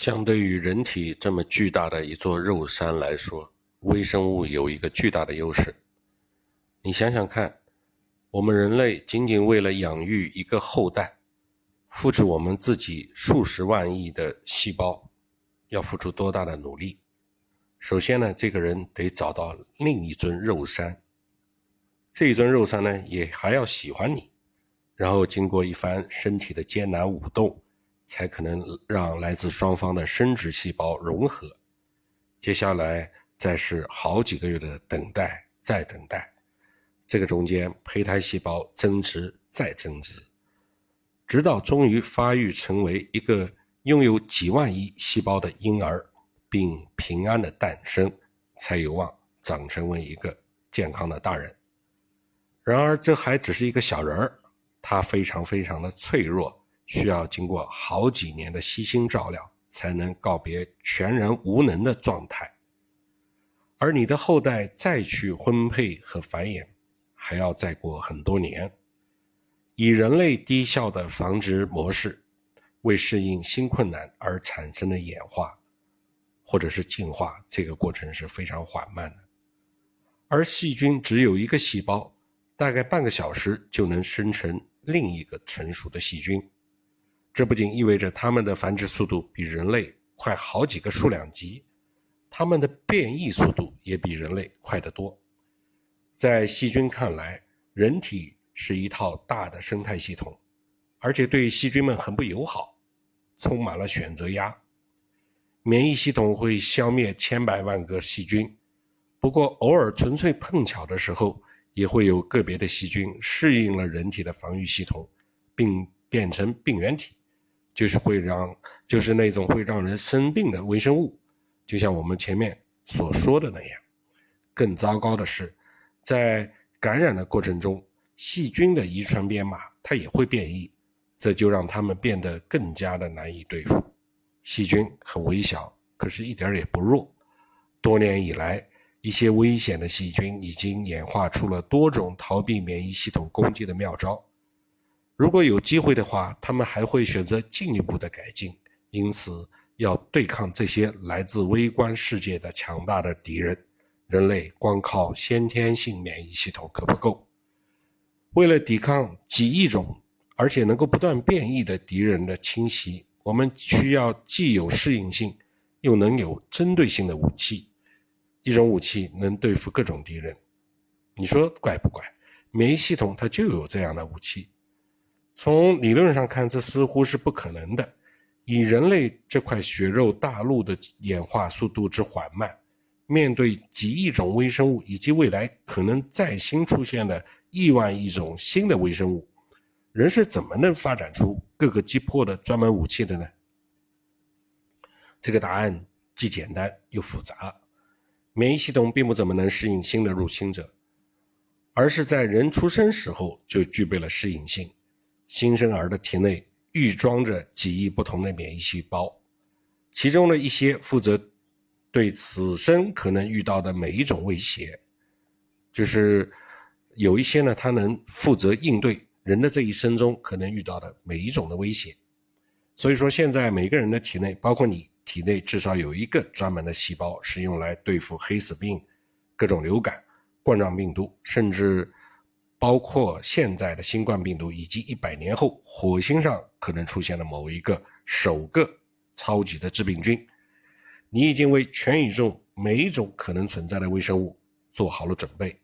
相对于人体这么巨大的一座肉山来说，微生物有一个巨大的优势。你想想看，我们人类仅仅为了养育一个后代，复制我们自己数十万亿的细胞，要付出多大的努力？首先呢，这个人得找到另一尊肉山，这一尊肉山呢，也还要喜欢你，然后经过一番身体的艰难舞动。才可能让来自双方的生殖细胞融合，接下来再是好几个月的等待，再等待，这个中间胚胎细胞增殖再增殖，直到终于发育成为一个拥有几万亿细胞的婴儿，并平安的诞生，才有望长成为一个健康的大人。然而，这还只是一个小人儿，他非常非常的脆弱。需要经过好几年的悉心照料，才能告别全然无能的状态。而你的后代再去婚配和繁衍，还要再过很多年。以人类低效的繁殖模式，为适应新困难而产生的演化，或者是进化，这个过程是非常缓慢的。而细菌只有一个细胞，大概半个小时就能生成另一个成熟的细菌。这不仅意味着它们的繁殖速度比人类快好几个数量级，它们的变异速度也比人类快得多。在细菌看来，人体是一套大的生态系统，而且对细菌们很不友好，充满了选择压。免疫系统会消灭千百万个细菌，不过偶尔纯粹碰巧的时候，也会有个别的细菌适应了人体的防御系统，并变成病原体。就是会让，就是那种会让人生病的微生物，就像我们前面所说的那样。更糟糕的是，在感染的过程中，细菌的遗传编码它也会变异，这就让它们变得更加的难以对付。细菌很微小，可是一点也不弱。多年以来，一些危险的细菌已经演化出了多种逃避免疫系统攻击的妙招。如果有机会的话，他们还会选择进一步的改进。因此，要对抗这些来自微观世界的强大的敌人，人类光靠先天性免疫系统可不够。为了抵抗几亿种而且能够不断变异的敌人的侵袭，我们需要既有适应性，又能有针对性的武器。一种武器能对付各种敌人，你说怪不怪？免疫系统它就有这样的武器。从理论上看，这似乎是不可能的。以人类这块血肉大陆的演化速度之缓慢，面对几亿种微生物以及未来可能再新出现的亿万亿种新的微生物，人是怎么能发展出各个击破的专门武器的呢？这个答案既简单又复杂。免疫系统并不怎么能适应新的入侵者，而是在人出生时候就具备了适应性。新生儿的体内预装着几亿不同的免疫细胞，其中的一些负责对此生可能遇到的每一种威胁，就是有一些呢，它能负责应对人的这一生中可能遇到的每一种的威胁。所以说，现在每个人的体内，包括你体内，至少有一个专门的细胞是用来对付黑死病、各种流感、冠状病毒，甚至。包括现在的新冠病毒，以及一百年后火星上可能出现的某一个首个超级的致病菌，你已经为全宇宙每一种可能存在的微生物做好了准备。